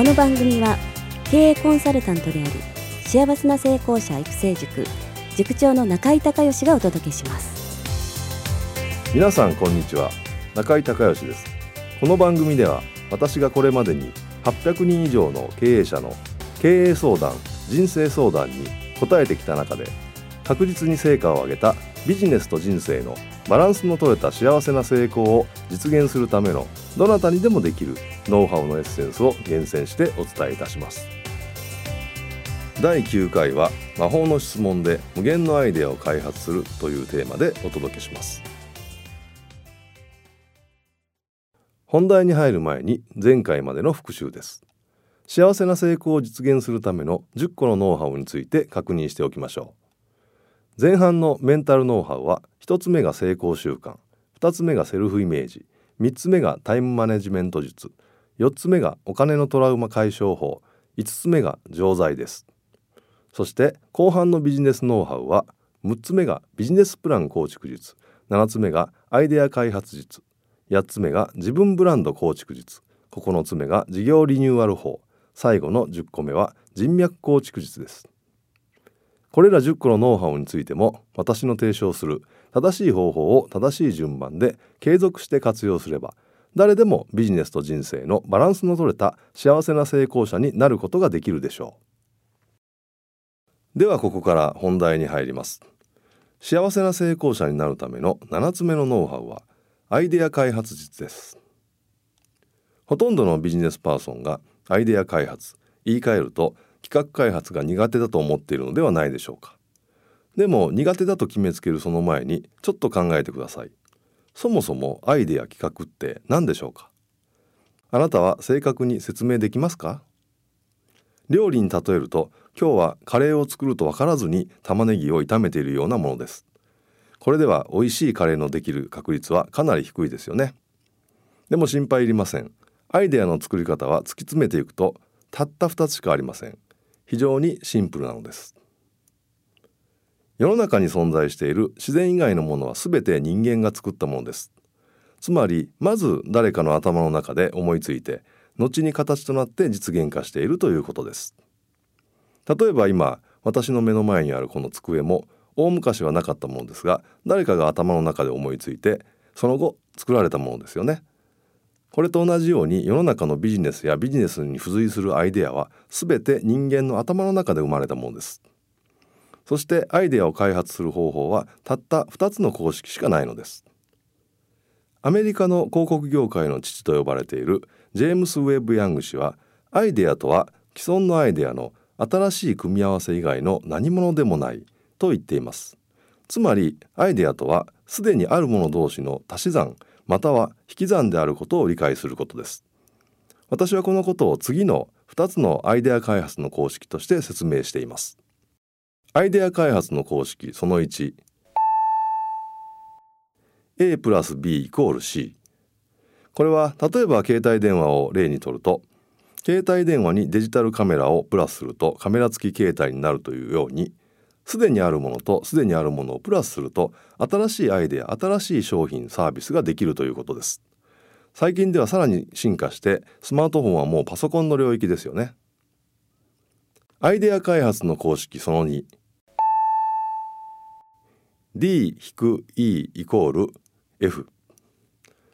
この番組は経営コンサルタントであり幸せな成功者育成塾塾長の中井孝義がお届けします。皆さんこんにちは。中井孝義です。この番組では私がこれまでに800人以上の経営者の経営相談人生相談に答えてきた中で確実に成果を上げたビジネスと人生のバランスの取れた幸せな成功を実現するためのどなたにでもできるノウハウのエッセンスを厳選してお伝えいたします。第9回は魔法の質問で無限のアイデアを開発するというテーマでお届けします。本題に入る前に前回までの復習です。幸せな成功を実現するための10個のノウハウについて確認しておきましょう。前半のメンタルノウハウは1つ目が成功習慣2つ目がセルフイメージ3つ目がタイムマネジメント術4つ目がお金のトラウマ解消法5つ目が錠剤です。そして後半のビジネスノウハウは6つ目がビジネスプラン構築術7つ目がアイデア開発術8つ目が自分ブランド構築術9つ目が事業リニューアル法最後の10個目は人脈構築術です。これら10個のノウハウについても私の提唱する正しい方法を正しい順番で継続して活用すれば誰でもビジネスと人生のバランスの取れた幸せな成功者になることができるでしょう。ではここから本題に入ります。幸せな成功者になるための7つ目のノウハウはアイデア開発術です。ほとんどのビジネスパーソンがアイデア開発言い換えると企画開発が苦手だと思っているのではないでしょうか。でも苦手だと決めつけるその前にちょっと考えてください。そもそもアイデア企画って何でしょうか？あなたは正確に説明できますか？料理に例えると今日はカレーを作ると分からずに玉ねぎを炒めているようなものです。これでは美味しいカレーのできる確率はかなり低いですよね。でも心配いりません。アイデアの作り方は突き詰めていくとたった2つしかありません。非常にシンプルなのです。世の中に存在している自然以外のものは全て人間が作ったものです。つまりまず誰かの頭の中で思いついて後に形となって実現化しているということです。例えば今私の目の前にあるこの机も大昔はなかったものですが誰かが頭の中で思いついてその後作られたものですよね。これと同じように世の中のビジネスやビジネスに付随するアイデアは全て人間の頭の中で生まれたものです。そしてアイデアを開発する方法はたった2つの公式しかないのです。アメリカの広告業界の父と呼ばれているジェームス・ウェブ・ヤング氏はアイデアとは既存のアイデアの新しい組み合わせ以外の何者でもないと言っています。つまりアイデアとはすでにあるもの同士の足し算または引き算であることを理解することです。私はこのことを次の2つのアイデア開発の公式として説明しています。アイデア開発の公式その1 A プラス B イコール C これは例えば携帯電話を例にとると携帯電話にデジタルカメラをプラスするとカメラ付き携帯になるというようにすでにあるものとすでにあるものをプラスすると新しいアイデア新しい商品サービスができるということです。最近ではさらに進化してスマートフォンはもうパソコンの領域ですよね。アイデア開発の公式その2 D-E イコール F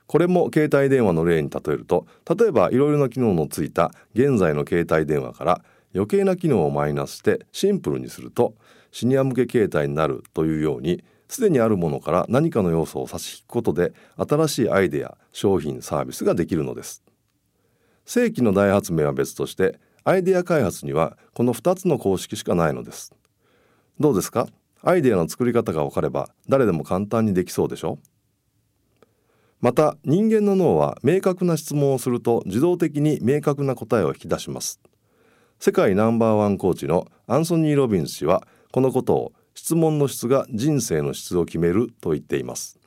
これも携帯電話の例に例えると例えばいろいろな機能のついた現在の携帯電話から余計な機能をマイナスしてシンプルにするとシニア向け携帯になるというようにすでにあるものから何かの要素を差し引くことで新しいアイデア商品サービスができるのです。正規の大発明は別としてアイデア開発にはこの2つの公式しかないのです。どうですか？アイデアの作り方が分かれば誰でも簡単にできそうでしょ？また人間の脳は明確な質問をすると自動的に明確な答えを引き出します。世界ナンバーワンコーチのアンソニー・ロビンス氏はこのことを質問の質が人生の質を決めると言っています。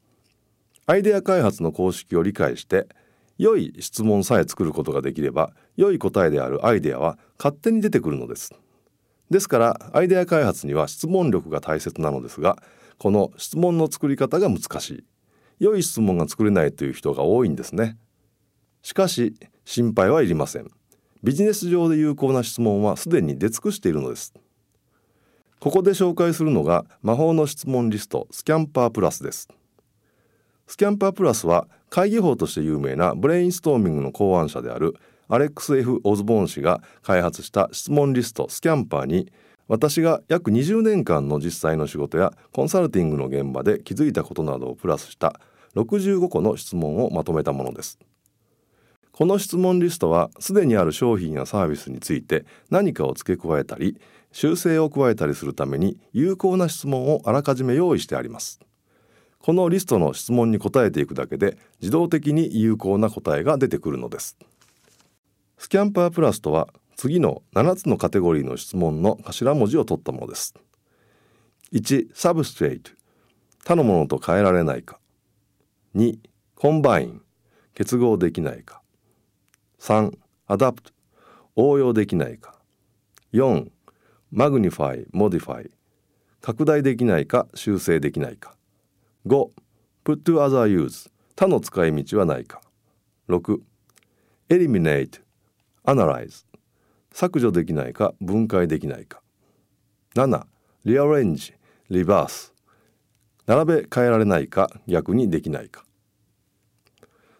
アイデア開発の公式を理解して良い質問さえ作ることができれば良い答えであるアイデアは勝手に出てくるのです。ですからアイデア開発には質問力が大切なのですがこの質問の作り方が難しい。良い質問が作れないという人が多いんですね。しかし心配はいりません。ビジネス上で有効な質問はすでに出尽くしているのです。ここで紹介するのが魔法の質問リストスキャンパープラスです。スキャンパープラスは会議法として有名なブレインストーミングの考案者であるアレックス・ F・ オズボーン氏が開発した質問リストスキャンパーに私が約20年間の実際の仕事やコンサルティングの現場で気づいたことなどをプラスした65個の質問をまとめたものです。この質問リストはすでにある商品やサービスについて何かを付け加えたり修正を加えたりするために有効な質問をあらかじめ用意してあります。このリストの質問に答えていくだけで自動的に有効な答えが出てくるのです。 SCAMPER plus とは次の7つのカテゴリーの質問の頭文字を取ったものです。1サブストレート。他のものと変えられないか。2 combine。結合できないか。3 adapt。応用できないか。4 magnify modify。拡大できないか修正できないか。5 put to other use 他の使い道はないか。6 eliminate analyze 削除できないか分解できないか。7 rearrange reverse 並べ替えられないか逆にできないか。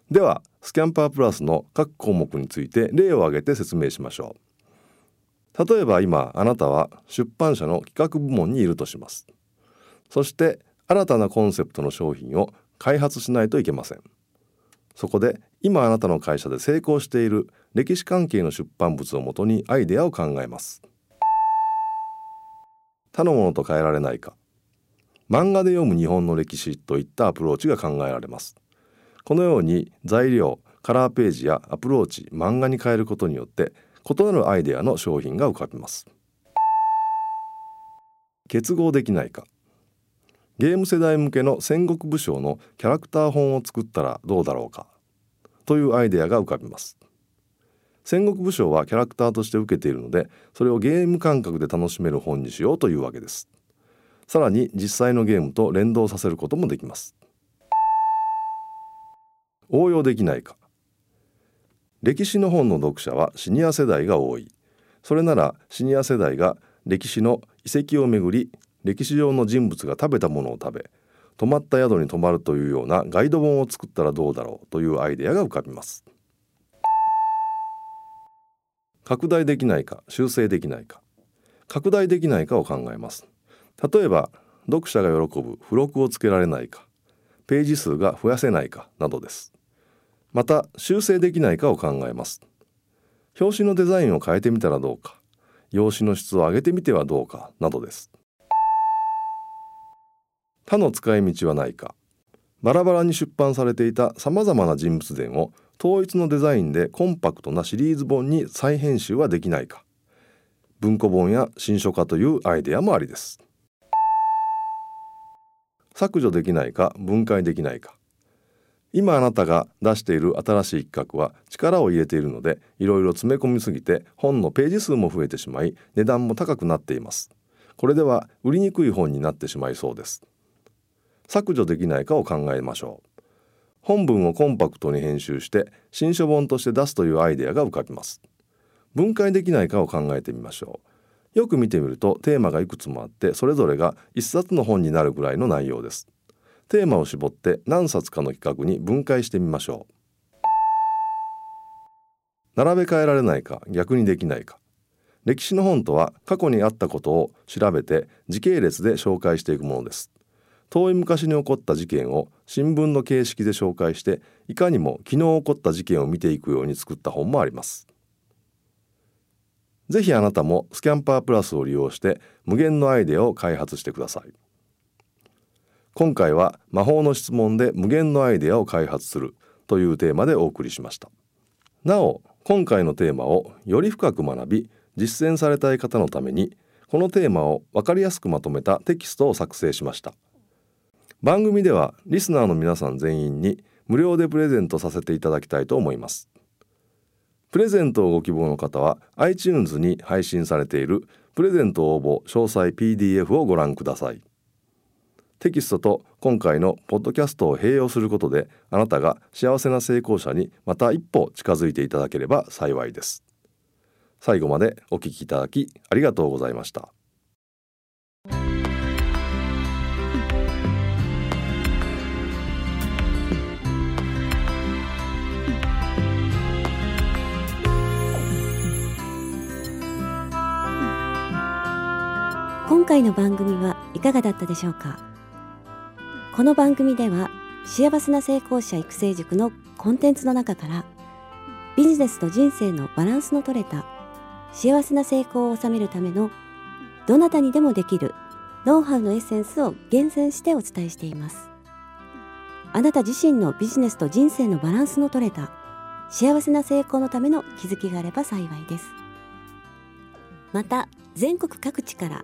ではスキャンパープラスの各項目について例を挙げて説明しましょう。例えば今あなたは出版社の企画部門にいるとします。そして新たなコンセプトの商品を開発しないといけません。そこで今あなたの会社で成功している歴史関係の出版物をもとにアイデアを考えます。他のものと変えられないか。漫画で読む日本の歴史といったアプローチが考えられます。このように材料カラーページやアプローチ漫画に変えることによって異なるアイデアの商品が浮かびます。結合できないか。ゲーム世代向けの戦国武将のキャラクター本を作ったらどうだろうか。というアイデアが浮かびます。戦国武将はキャラクターとして受けているのでそれをゲーム感覚で楽しめる本にしようというわけです。さらに実際のゲームと連動させることもできます。応用できないか。歴史の本の読者はシニア世代が多い。それならシニア世代が歴史の遺跡をめぐり歴史上の人物が食べたものを食べ泊まった宿に泊まるというようなガイド本を作ったらどうだろうというアイデアが浮かびます。拡大できないか修正できないか。拡大できないかを考えます。例えば読者が喜ぶ付録をつけられないか。ページ数が増やせないかなどです。また修正できないかを考えます。表紙のデザインを変えてみたらどうか。用紙の質を上げてみてはどうかなどです。他の使い道はないか。バラバラに出版されていたさまざまな人物伝を統一のデザインでコンパクトなシリーズ本に再編集はできないか。文庫本や新書化というアイデアもありです。削除できないか分解できないか。今あなたが出している新しい企画は力を入れているのでいろいろ詰め込みすぎて本のページ数も増えてしまい値段も高くなっています。これでは売りにくい本になってしまいそうです。削除できないかを考えましょう。本文をコンパクトに編集して新書本として出すというアイデアが浮かびます。分解できないかを考えてみましょう。よく見てみるとテーマがいくつもあってそれぞれが一冊の本になるぐらいの内容です。テーマを絞って何冊かの企画に分解してみましょう。並べ替えられないか逆にできないか。歴史の本とは過去にあったことを調べて時系列で紹介していくものです。遠い昔に起こった事件を新聞の形式で紹介していかにも昨日起こった事件を見ていくように作った本もあります。ぜひあなたもスキャンパープラスを利用して無限のアイデアを開発してください。今回は魔法の質問で無限のアイデアを開発するというテーマでお送りしました。なお今回のテーマをより深く学び実践されたい方のためにこのテーマを分かりやすくまとめたテキストを作成しました。番組ではリスナーの皆さん全員に無料でプレゼントさせていただきたいと思います。プレゼントをご希望の方は iTunes に配信されているプレゼント応募詳細 PDF をご覧ください。テキストと今回のポッドキャストを併用することであなたが幸せな成功者にまた一歩近づいていただければ幸いです。最後までお聞きいただきありがとうございました。今回の番組はいかがだったでしょうか？この番組では幸せな成功者育成塾のコンテンツの中からビジネスと人生のバランスの取れた幸せな成功を収めるためのどなたにでもできるノウハウのエッセンスを厳選してお伝えしています。あなた自身のビジネスと人生のバランスの取れた幸せな成功のための気づきがあれば幸いです。また全国各地から